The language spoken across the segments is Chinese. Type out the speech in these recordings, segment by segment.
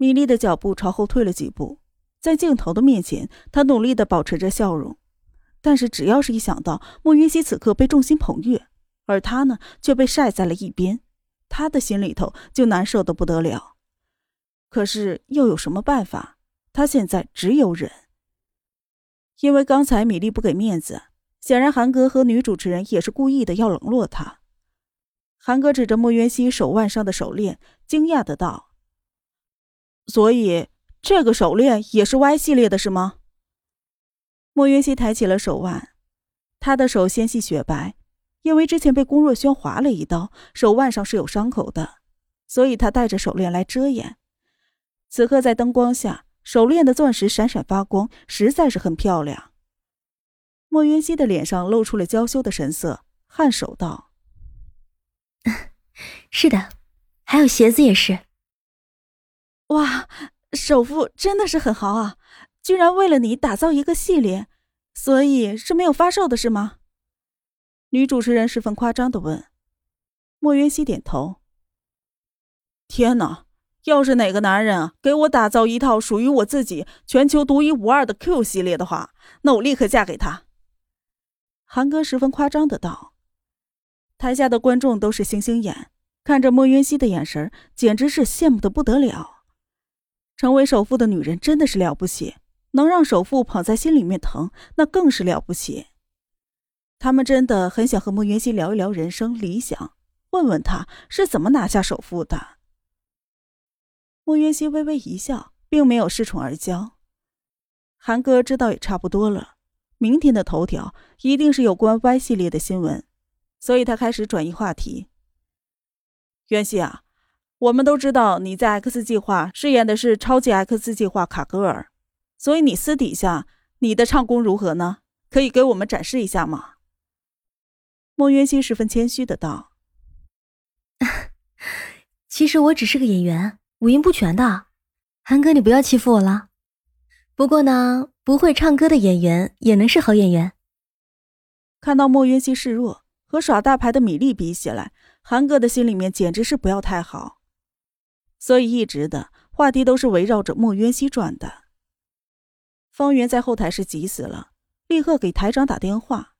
米莉的脚步朝后退了几步，在镜头的面前，她努力的保持着笑容。但是，只要是一想到莫云熙此刻被众星捧月，而他呢却被晒在了一边，他的心里头就难受的不得了。可是又有什么办法？他现在只有忍。因为刚才米莉不给面子，显然韩哥和女主持人也是故意的要冷落他。韩哥指着莫云熙手腕上的手链，惊讶的道：“所以这个手链也是 Y 系列的，是吗？”莫云熙抬起了手腕，他的手纤细雪白，因为之前被龚若轩划了一刀，手腕上是有伤口的，所以他戴着手链来遮掩。此刻在灯光下，手链的钻石闪闪发光，实在是很漂亮。莫云熙的脸上露出了娇羞的神色，颔首道：“ 是的，还有鞋子也是。”哇，首富真的是很豪啊！居然为了你打造一个系列，所以是没有发售的是吗？女主持人十分夸张的问。莫云熙点头。天哪！要是哪个男人给我打造一套属于我自己全球独一无二的 Q 系列的话，那我立刻嫁给他。韩哥十分夸张的道。台下的观众都是星星眼，看着莫云熙的眼神简直是羡慕的不得了。成为首富的女人真的是了不起，能让首富捧在心里面疼，那更是了不起。他们真的很想和莫云熙聊一聊人生理想，问问他是怎么拿下首富的。莫云熙微微一笑，并没有恃宠而骄。韩哥知道也差不多了，明天的头条一定是有关 Y 系列的新闻，所以他开始转移话题。渊熙啊，我们都知道你在 X 计划饰演的是超级 X 计划卡格尔，所以你私底下你的唱功如何呢？可以给我们展示一下吗？莫渊熙十分谦虚的道：“ 其实我只是个演员。”五音不全的，韩哥，你不要欺负我了。不过呢，不会唱歌的演员也能是好演员。看到莫渊熙示弱，和耍大牌的米粒比起来，韩哥的心里面简直是不要太好，所以一直的话题都是围绕着莫渊熙转的。方圆在后台是急死了，立刻给台长打电话。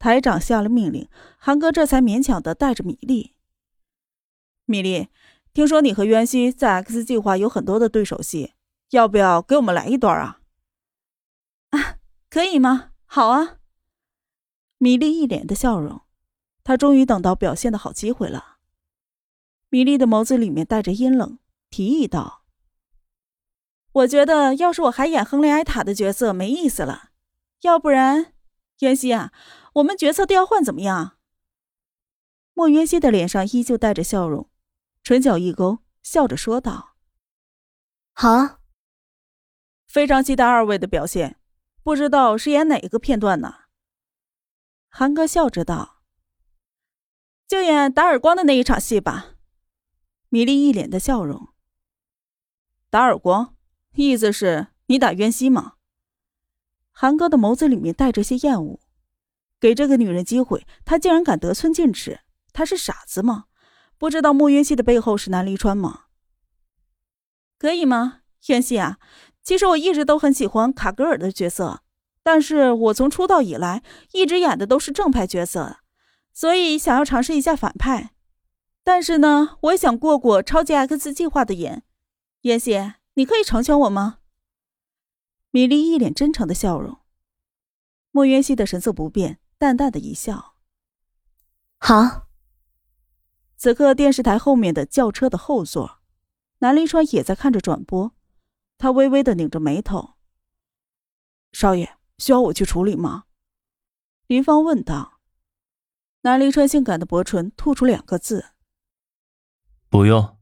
台长下了命令，韩哥这才勉强的带着米粒。米粒。听说你和渊熙在 X 计划有很多的对手戏，要不要给我们来一段啊？啊，可以吗？好啊！米粒一脸的笑容，她终于等到表现的好机会了。米莉的眸子里面带着阴冷，提议道：“我觉得要是我还演亨利埃塔的角色没意思了，要不然，袁熙啊，我们角色调换怎么样？”莫渊熙的脸上依旧带着笑容。唇角一勾，笑着说道：“好啊，非常期待二位的表现。不知道是演哪个片段呢？”韩哥笑着道：“就演打耳光的那一场戏吧。”米莉一脸的笑容。打耳光，意思是你打渊熙吗？韩哥的眸子里面带着些厌恶。给这个女人机会，他竟然敢得寸进尺，他是傻子吗？不知道莫云熙的背后是南离川吗？可以吗，渊熙啊？其实我一直都很喜欢卡格尔的角色，但是我从出道以来一直演的都是正派角色，所以想要尝试一下反派。但是呢，我也想过过超级 X 计划的瘾。云熙，你可以成全我吗？米莉一脸真诚的笑容。莫渊熙的神色不变，淡淡的一笑。好。此刻，电视台后面的轿车的后座，南临川也在看着转播。他微微的拧着眉头：“少爷，需要我去处理吗？”林芳问道。南临川性感的薄唇吐出两个字：“不用。”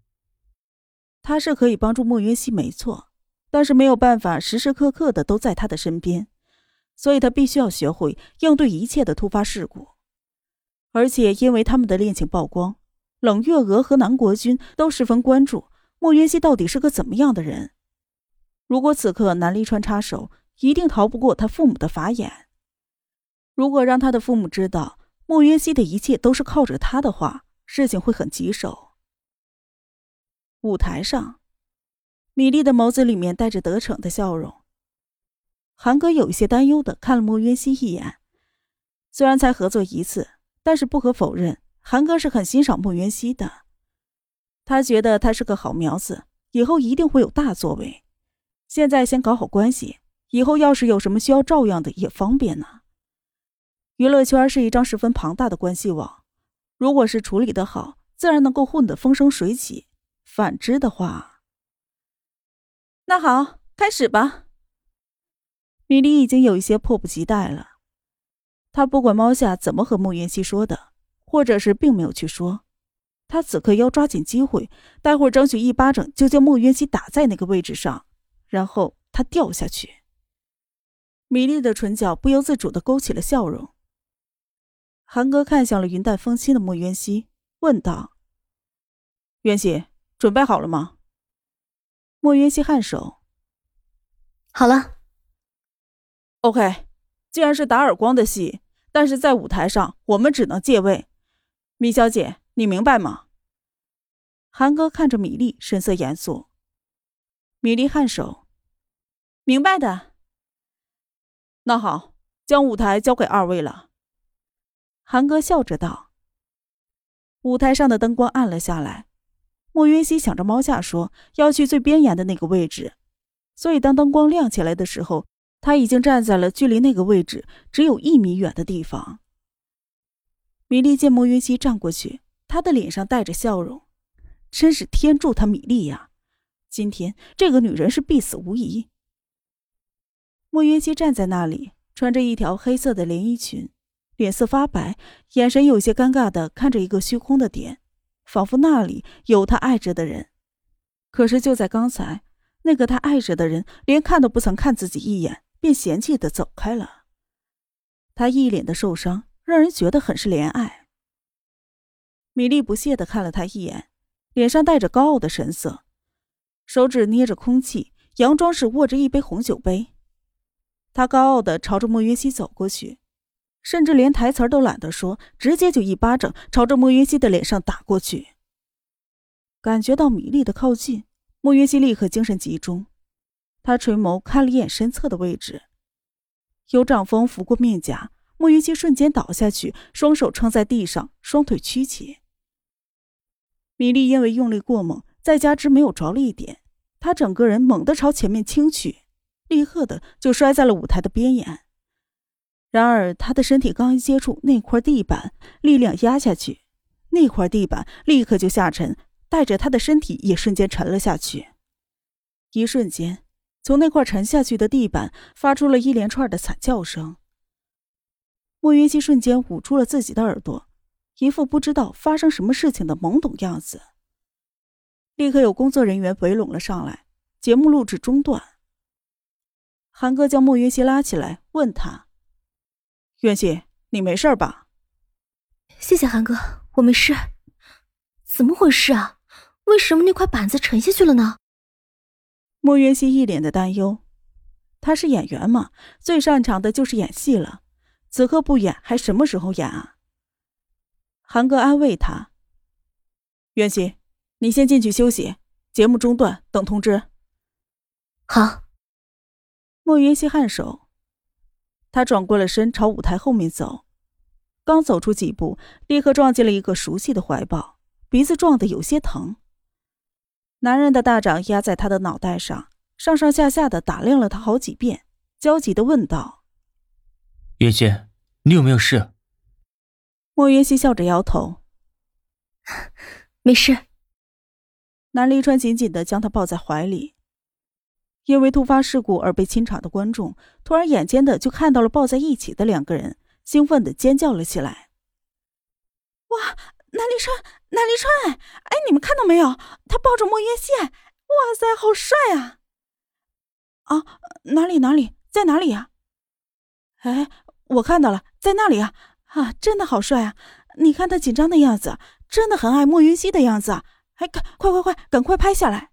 他是可以帮助莫云熙，没错，但是没有办法时时刻刻的都在他的身边，所以他必须要学会应对一切的突发事故。而且，因为他们的恋情曝光。冷月娥和南国君都十分关注莫云熙到底是个怎么样的人。如果此刻南离川插手，一定逃不过他父母的法眼。如果让他的父母知道莫云熙的一切都是靠着他的话，事情会很棘手。舞台上，米粒的眸子里面带着得逞的笑容。韩哥有一些担忧的看了莫渊熙一眼，虽然才合作一次，但是不可否认，韩哥是很欣赏莫渊熙的。他觉得他是个好苗子，以后一定会有大作为。现在先搞好关系，以后要是有什么需要照样的也方便呢。娱乐圈是一张十分庞大的关系网，如果是处理的好，自然能够混得风生水起；反之的话，那好，开始吧。米莉已经有一些迫不及待了。他不管猫夏怎么和莫云熙说的，或者是并没有去说，他此刻要抓紧机会，待会儿争取一巴掌就将莫云熙打在那个位置上，然后他掉下去。米莉的唇角不由自主的勾起了笑容。韩哥看向了云淡风轻的莫渊熙，问道：“渊熙，准备好了吗？”莫渊熙颔首：“好了。”“OK，既然是打耳光的戏，但是在舞台上我们只能借位。米小姐，你明白吗？”韩哥看着米粒，神色严肃。米粒颔首：“明白的。”“那好，将舞台交给二位了。”韩哥笑着道：“舞台上的灯光暗了下来。莫云熙想着猫下说要去最边沿的那个位置，所以当灯光亮起来的时候，他已经站在了距离那个位置只有一米远的地方。”米莉见莫云熙站过去，他的脸上带着笑容，真是天助他米莉呀！今天这个女人是必死无疑。莫云熙站在那里，穿着一条黑色的连衣裙。脸色发白，眼神有些尴尬的看着一个虚空的点，仿佛那里有他爱着的人。可是就在刚才，那个他爱着的人连看都不曾看自己一眼，便嫌弃的走开了。他一脸的受伤，让人觉得很是怜爱。米莉不屑的看了他一眼，脸上带着高傲的神色，手指捏着空气，佯装是握着一杯红酒杯。他高傲的朝着莫云熙走过去。甚至连台词都懒得说，直接就一巴掌朝着莫云熙的脸上打过去。感觉到米粒的靠近，莫云熙立刻精神集中，他垂眸看了一眼身侧的位置，有掌风拂过面颊，莫云熙瞬间倒下去，双手撑在地上，双腿屈起。米粒因为用力过猛，再加之没有着力点，他整个人猛地朝前面倾去，立刻的就摔在了舞台的边沿。然而，他的身体刚一接触那块地板，力量压下去，那块地板立刻就下沉，带着他的身体也瞬间沉了下去。一瞬间，从那块沉下去的地板发出了一连串的惨叫声。莫云熙瞬间捂住了自己的耳朵，一副不知道发生什么事情的懵懂样子。立刻有工作人员围拢了上来，节目录制中断。韩哥将莫云熙拉起来，问他。袁熙，你没事吧？谢谢韩哥，我没事。怎么回事啊？为什么那块板子沉下去了呢？莫渊熙一脸的担忧。他是演员嘛，最擅长的就是演戏了。此刻不演，还什么时候演啊？韩哥安慰他：“袁熙，你先进去休息，节目中断，等通知。”好。莫云熙颔首。他转过了身，朝舞台后面走，刚走出几步，立刻撞进了一个熟悉的怀抱，鼻子撞得有些疼。男人的大掌压在他的脑袋上，上上下下的打量了他好几遍，焦急的问道：“月轩，你有没有事？”莫云熙笑着摇头：“没事。”南离川紧紧的将他抱在怀里。因为突发事故而被清场的观众，突然眼尖的就看到了抱在一起的两个人，兴奋的尖叫了起来。哇，南离川，南离川！哎，你们看到没有？他抱着莫言熙，哇塞，好帅啊！啊，哪里哪里，在哪里呀？哎，我看到了，在那里啊！啊，真的好帅啊！你看他紧张的样子，真的很爱莫云熙的样子啊。哎，快快快，赶快拍下来！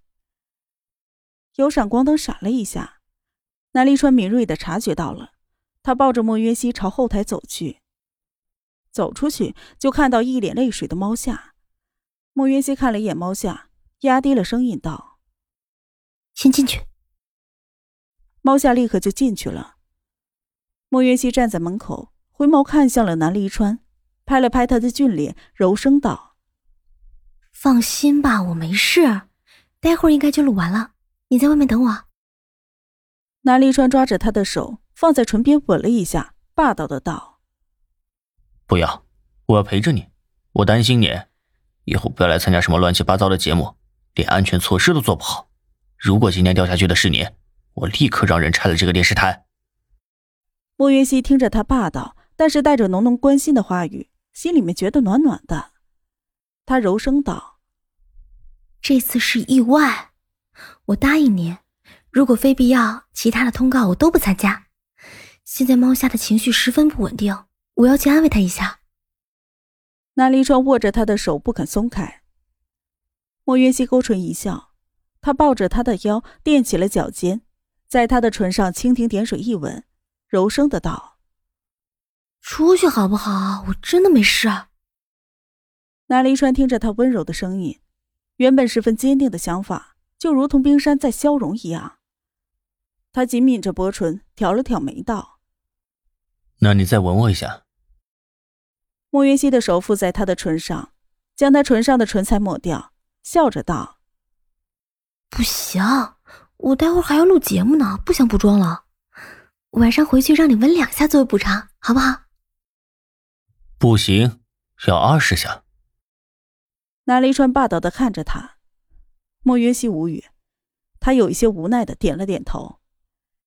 有闪光灯闪了一下，南离川敏锐的察觉到了，他抱着莫约西朝后台走去。走出去就看到一脸泪水的猫夏，莫约西看了一眼猫夏，压低了声音道：“先进去。猫夏立刻就进去了。莫约西站在门口，回眸看向了南离川，拍了拍他的俊脸，柔声道：“放心吧，我没事，待会儿应该就录完了。你在外面等我。”南离川抓着他的手放在唇边吻了一下，霸道的道：“不要，我要陪着你。我担心你，以后不要来参加什么乱七八糟的节目，连安全措施都做不好。如果今天掉下去的是你，我立刻让人拆了这个电视台。”莫云熙听着他霸道但是带着浓浓关心的话语，心里面觉得暖暖的。他柔声道：“这次是意外，我答应你。”如果非必要，其他的通告我都不参加。现在猫虾的情绪十分不稳定，我要去安慰他一下。南离川握着他的手不肯松开。莫约西勾唇一笑，他抱着他的腰垫起了脚尖，在他的唇上蜻蜓点水一吻，柔声的道：“出去好不好？我真的没事。”南离川听着他温柔的声音，原本十分坚定的想法，就如同冰山在消融一样。他紧抿着薄唇，挑了挑眉道：“那你再吻我一下。”莫云熙的手附在他的唇上，将他唇上的唇彩抹掉，笑着道：“不行，我待会儿还要录节目呢，不想补妆了。晚上回去让你吻两下作为补偿，好不好？”“不行，要二十下。”南离川霸道的看着他，莫约西无语，他有一些无奈的点了点头。